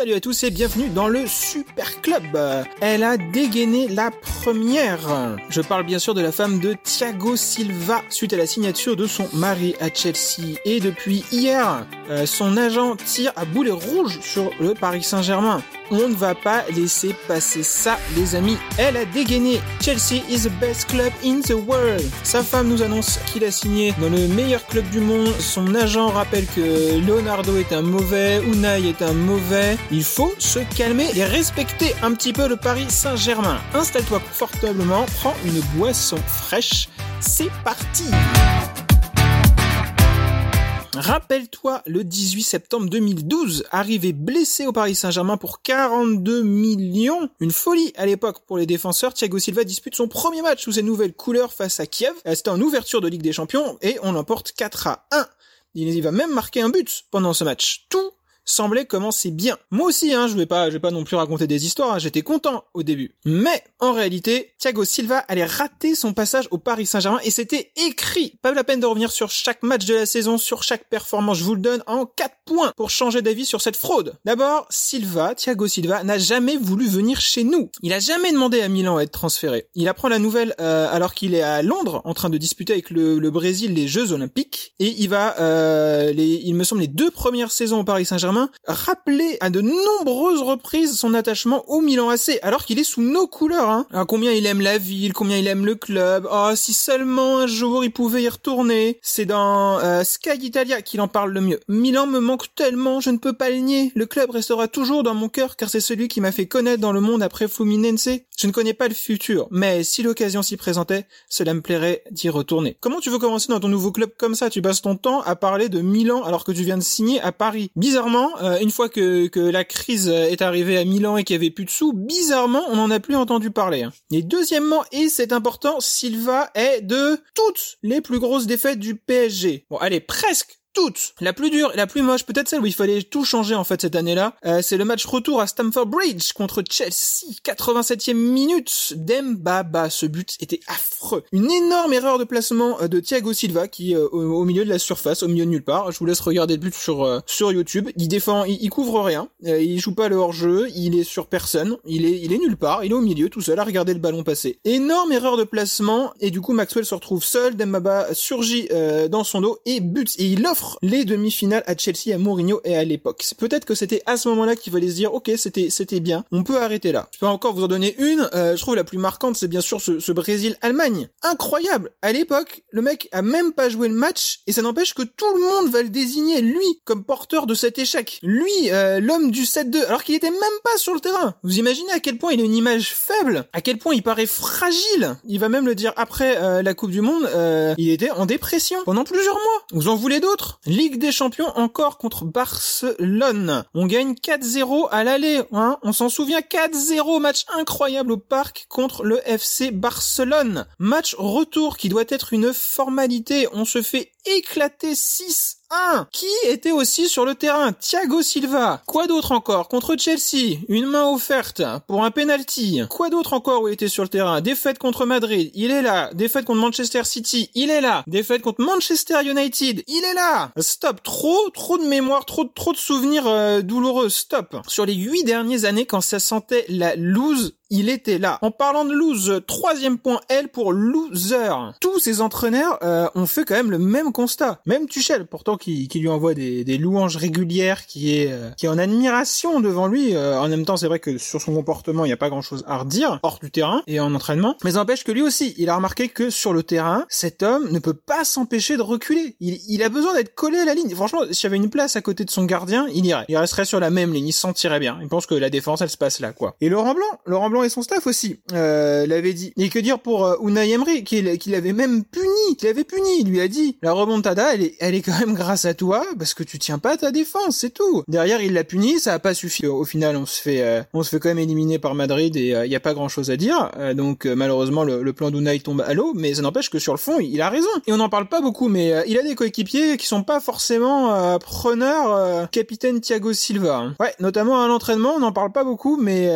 Salut à tous et bienvenue dans le Super Club. Elle a dégainé la première. Je parle bien sûr de la femme de Thiago Silva suite à la signature de son mari à Chelsea. Et depuis hier, euh, son agent tire à boulet rouge sur le Paris Saint-Germain. On ne va pas laisser passer ça, les amis. Elle a dégainé. Chelsea is the best club in the world. Sa femme nous annonce qu'il a signé dans le meilleur club du monde. Son agent rappelle que Leonardo est un mauvais, Unai est un mauvais. Il faut se calmer et respecter un petit peu le Paris Saint-Germain. Installe-toi confortablement, prends une boisson fraîche. C'est parti! Rappelle-toi le 18 septembre 2012, arrivé blessé au Paris Saint-Germain pour 42 millions. Une folie à l'époque pour les défenseurs. Thiago Silva dispute son premier match sous ses nouvelles couleurs face à Kiev. C'était en ouverture de Ligue des Champions et on l'emporte 4 à 1. Il va même marquer un but pendant ce match. Tout semblait commencer bien. Moi aussi, hein, je vais pas, je vais pas non plus raconter des histoires, hein, j'étais content au début. Mais, en réalité, Thiago Silva allait rater son passage au Paris Saint-Germain et c'était écrit. Pas la peine de revenir sur chaque match de la saison, sur chaque performance, je vous le donne en 4 points pour changer d'avis sur cette fraude. D'abord, Silva, Thiago Silva, n'a jamais voulu venir chez nous. Il a jamais demandé à Milan à être transféré. Il apprend la nouvelle euh, alors qu'il est à Londres en train de disputer avec le, le Brésil les Jeux Olympiques et il va, euh, les, il me semble, les deux premières saisons au Paris Saint-Germain rappeler à de nombreuses reprises son attachement au Milan AC, alors qu'il est sous nos couleurs. Hein. Alors, combien il aime la ville, combien il aime le club. Oh, si seulement un jour il pouvait y retourner. C'est dans euh, Sky Italia qu'il en parle le mieux. Milan me manque tellement, je ne peux pas le nier. Le club restera toujours dans mon cœur car c'est celui qui m'a fait connaître dans le monde après Fluminense. Je ne connais pas le futur, mais si l'occasion s'y présentait, cela me plairait d'y retourner. Comment tu veux commencer dans ton nouveau club comme ça? Tu passes ton temps à parler de Milan alors que tu viens de signer à Paris. Bizarrement, euh, une fois que, que la crise est arrivée à Milan et qu'il y avait plus de sous, bizarrement, on n'en a plus entendu parler. Hein. Et deuxièmement, et c'est important, Silva est de toutes les plus grosses défaites du PSG. Bon, allez, presque toutes. La plus dure et la plus moche, peut-être celle où il fallait tout changer en fait cette année-là, euh, c'est le match retour à Stamford Bridge contre Chelsea, 87e minute. Dembaba, ce but était affreux. Une énorme erreur de placement euh, de Thiago Silva qui euh, au, milieu de la surface, au milieu de nulle part. Je vous laisse regarder le but sur sur YouTube. Il défend, il, couvre rien, il joue pas le hors-jeu, il est sur personne, il est il est nulle part, il est au milieu tout seul à regarder le ballon passer. Énorme erreur de placement et du coup Maxwell se retrouve seul, Dembaba surgit dans son dos et but et il offre les demi-finales à Chelsea, à Mourinho et à l'époque. Peut-être que c'était à ce moment-là qu'il fallait se dire, ok, c'était c'était bien, on peut arrêter là. Je peux encore vous en donner une. Euh, je trouve la plus marquante, c'est bien sûr ce, ce Brésil-Allemagne. Incroyable. À l'époque, le mec a même pas joué le match et ça n'empêche que tout le monde va le désigner lui comme porteur de cet échec. Lui, euh, l'homme du 7-2, alors qu'il était même pas sur le terrain. Vous imaginez à quel point il a une image faible, à quel point il paraît fragile. Il va même le dire après euh, la Coupe du Monde. il était en dépression pendant plusieurs mois. Vous en voulez d'autres? Ligue des Champions encore contre Barcelone. On gagne 4-0 à l'aller, hein. On s'en souvient 4-0 match incroyable au parc contre le FC Barcelone. Match retour qui doit être une formalité. On se fait éclater 6 1. Qui était aussi sur le terrain? Thiago Silva. Quoi d'autre encore? Contre Chelsea, une main offerte pour un penalty. Quoi d'autre encore où il était sur le terrain? Défaite contre Madrid, il est là. Défaite contre Manchester City, il est là. Défaite contre Manchester United, il est là. Stop, trop trop de mémoire, trop trop de souvenirs euh, douloureux. Stop. Sur les huit dernières années quand ça sentait la lose, il était là. En parlant de lose, troisième point L pour loser. Tous ces entraîneurs euh, ont fait quand même le même constat. Même Tuchel, pourtant qui, qui lui envoie des, des, louanges régulières, qui est euh, qui est en admiration devant lui. Euh, en même temps, c'est vrai que sur son comportement, il n'y a pas grand-chose à redire hors du terrain et en entraînement. Mais n'empêche que lui aussi, il a remarqué que sur le terrain, cet homme ne peut pas s'empêcher de reculer. Il, il a besoin d'être collé à la ligne. Franchement, s'il y avait une place à côté de son gardien, il irait. Il resterait sur la même ligne. Il se sentirait bien. Il pense que la défense, elle se passe là, quoi. Et Laurent Blanc, Laurent Blanc et son staff aussi euh, l'avait dit. Et que dire pour euh, Unai Emery, qui, l'avait même puni, qui l'avait puni, il lui a dit, la remontada, elle est, elle est quand même grâce à toi, parce que tu tiens pas ta défense, c'est tout. Derrière, il l'a puni, ça a pas suffi. Au final, on se fait, euh, on se fait quand même éliminer par Madrid et il euh, y a pas grand chose à dire. donc malheureusement, le, plan d'Unai tombe à l'eau, mais ça n'empêche que sur le fond, il, a raison. Et on n'en parle pas beaucoup, mais il a des coéquipiers qui sont pas forcément preneurs. capitaine Thiago Silva. Hein. Ouais, notamment à l'entraînement, on n'en parle pas beaucoup, mais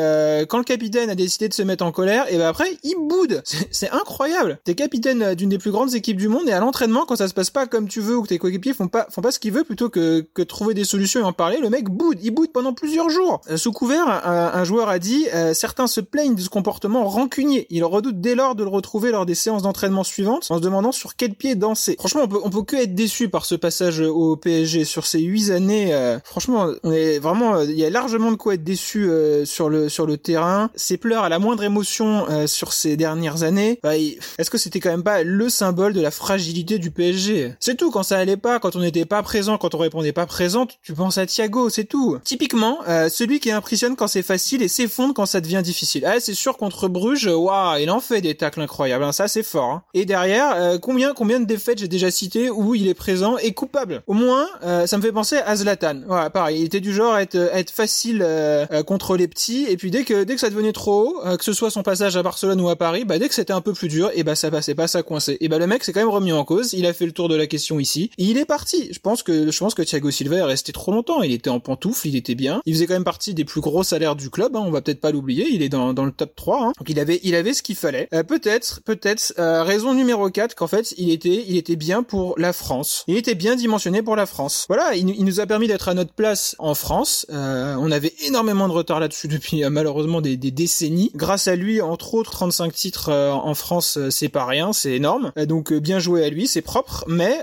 quand le capitaine a décidé de se mettre en colère, et ben après, il boude. C'est incroyable. T'es capitaine d'une des plus grandes équipes du monde, et à l'entraînement, quand ça se passe pas comme tu veux, ou que tes coéquipiers font pas, font pas ce qu'ils veulent, plutôt que, que trouver des solutions et en parler, le mec boude. Il boude pendant plusieurs jours. Euh, sous couvert, un, joueur a dit, euh, certains se plaignent de ce comportement rancunier. Il redoute dès lors de le retrouver lors des séances d'entraînement suivantes, en se demandant sur quel pied danser. Franchement, on peut, on peut que être déçu par ce passage au PSG sur ces huit années. Euh, franchement, on est vraiment, il y a largement de quoi être déçu sur le sur le terrain. Ses pleurs à la moindre émotion sur ces dernières années. Bah, est-ce que c'était quand même pas le symbole de la fragilité du PSG C'est tout. Quand ça allait pas, quand on n'était pas présent, quand on répondait pas présente, tu penses à Thiago, c'est tout. Typiquement, euh, celui qui impressionne quand c'est facile et s'effondre quand ça devient difficile. Ah, c'est sûr contre Bruges, waouh, il en fait des tacles incroyables. Hein, ça, c'est fort. Hein. Et derrière, euh, combien combien de défaites j'ai déjà cité où il est présent et coupable? Au moins, euh, ça me fait penser à Zlatan. Voilà, pareil, il était du genre à être, être facile contre les petits et puis dès que dès que ça devenait trop haut, que ce soit son passage à Barcelone ou à Paris, bah dès que c'était un peu plus dur, et bah ça passait pas, ça coinçait. Et bah le mec s'est quand même remis en cause. Il a fait le tour de la question ici. Et il est parti. Je pense que je pense que Thiago Silva est resté trop longtemps. Il était en pantoufle, il était bien. Il faisait quand même partie des plus gros salaires du club, hein, on va peut-être pas l'oublier, il est dans, dans le top 3. Hein. Donc il avait il avait ce qu'il fallait. Euh, peut-être peut-être euh, raison numéro 4 qu'en fait, il était il était bien pour la France. Il était bien dimensionné pour la France. Voilà, il, nous a permis d'être à notre place en France. Euh, on avait énormément de retard là-dessus depuis malheureusement des, des, décennies. Grâce à lui, entre autres 35 titres en France, c'est pas rien, c'est énorme. donc bien joué à lui, c'est propre, mais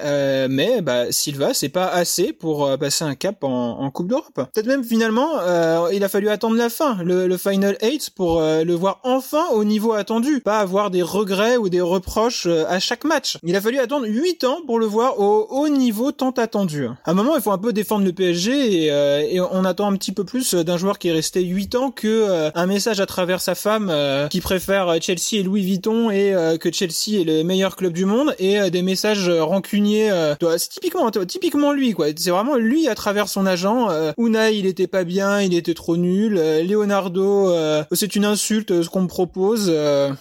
mais bah Silva, c'est pas assez pour passer un cap en, en Coupe d'Europe. Peut-être même finalement, euh, il a fallu attendre la fin, le, le Final 8, pour euh, le voir enfin au niveau attendu, pas avoir des regrets ou des reproches euh, à chaque match. Il a fallu attendre 8 ans pour le voir au haut niveau tant attendu. À un moment, il faut un peu défendre le PSG et, euh, et on attend un petit peu plus d'un joueur qui est resté 8 ans que un message à travers sa femme qui préfère Chelsea et Louis Vuitton et que Chelsea est le meilleur club du monde et des messages rancuniers. c'est typiquement typiquement lui quoi. C'est vraiment lui à travers son agent. Unai il était pas bien, il était trop nul. Euh, Leonardo, euh, c'est une insulte euh, ce qu'on me propose.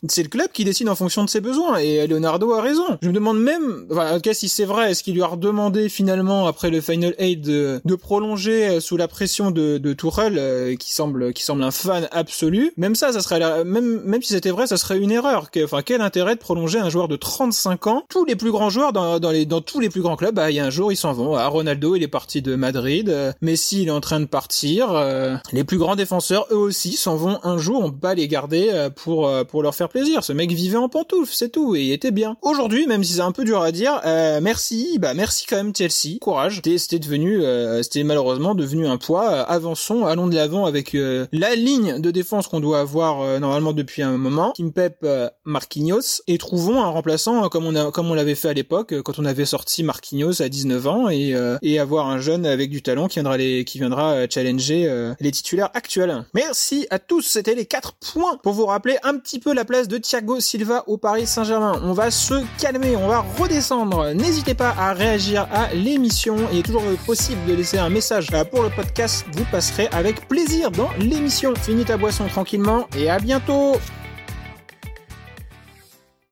c'est le club qui décide en fonction de ses besoins et Leonardo a raison. Je me demande même, enfin, en cas si c'est vrai, est-ce qu'il lui a redemandé finalement après le Final 8 de, de prolonger sous la pression de, de Tourelle, qui semble qui semble un fan absolu? Même ça, ça serait même même si c'était vrai, ça serait une erreur. enfin, quel intérêt de prolonger un joueur de 35 ans? Tous les plus grands joueurs dans, dans les dans tous les plus grands clubs, bah il y a un jour ils s'en vont. Ah, Ronaldo, il est parti de Madrid. Messi, il est en train de partir. Euh, les plus grands défenseurs, eux aussi, s'en vont un jour. On pas les garder euh, pour euh, pour leur faire plaisir. Ce mec vivait en pantoufles, c'est tout, et il était bien. Aujourd'hui, même si c'est un peu dur à dire, merci, bah merci quand même Chelsea, courage. C'était devenu, c'était malheureusement devenu un poids. avançons, allons de l'avant avec la ligne de défense qu'on doit avoir normalement depuis un moment. Kim Pep, Marquinhos, et trouvons un remplaçant comme on a comme on l'avait fait à l'époque quand on avait sorti Marquinhos à 19 ans et et avoir un jeune avec du talent qui viendra les qui viendra euh, challenger euh, les titulaires actuels. Merci à tous, c'était les quatre points pour vous rappeler un petit peu la place de Thiago Silva au Paris Saint-Germain. On va se calmer, on va redescendre. N'hésitez pas à réagir à l'émission. Il est toujours possible de laisser un message euh, pour le podcast. Vous passerez avec plaisir dans l'émission. Finis ta boisson tranquillement et à bientôt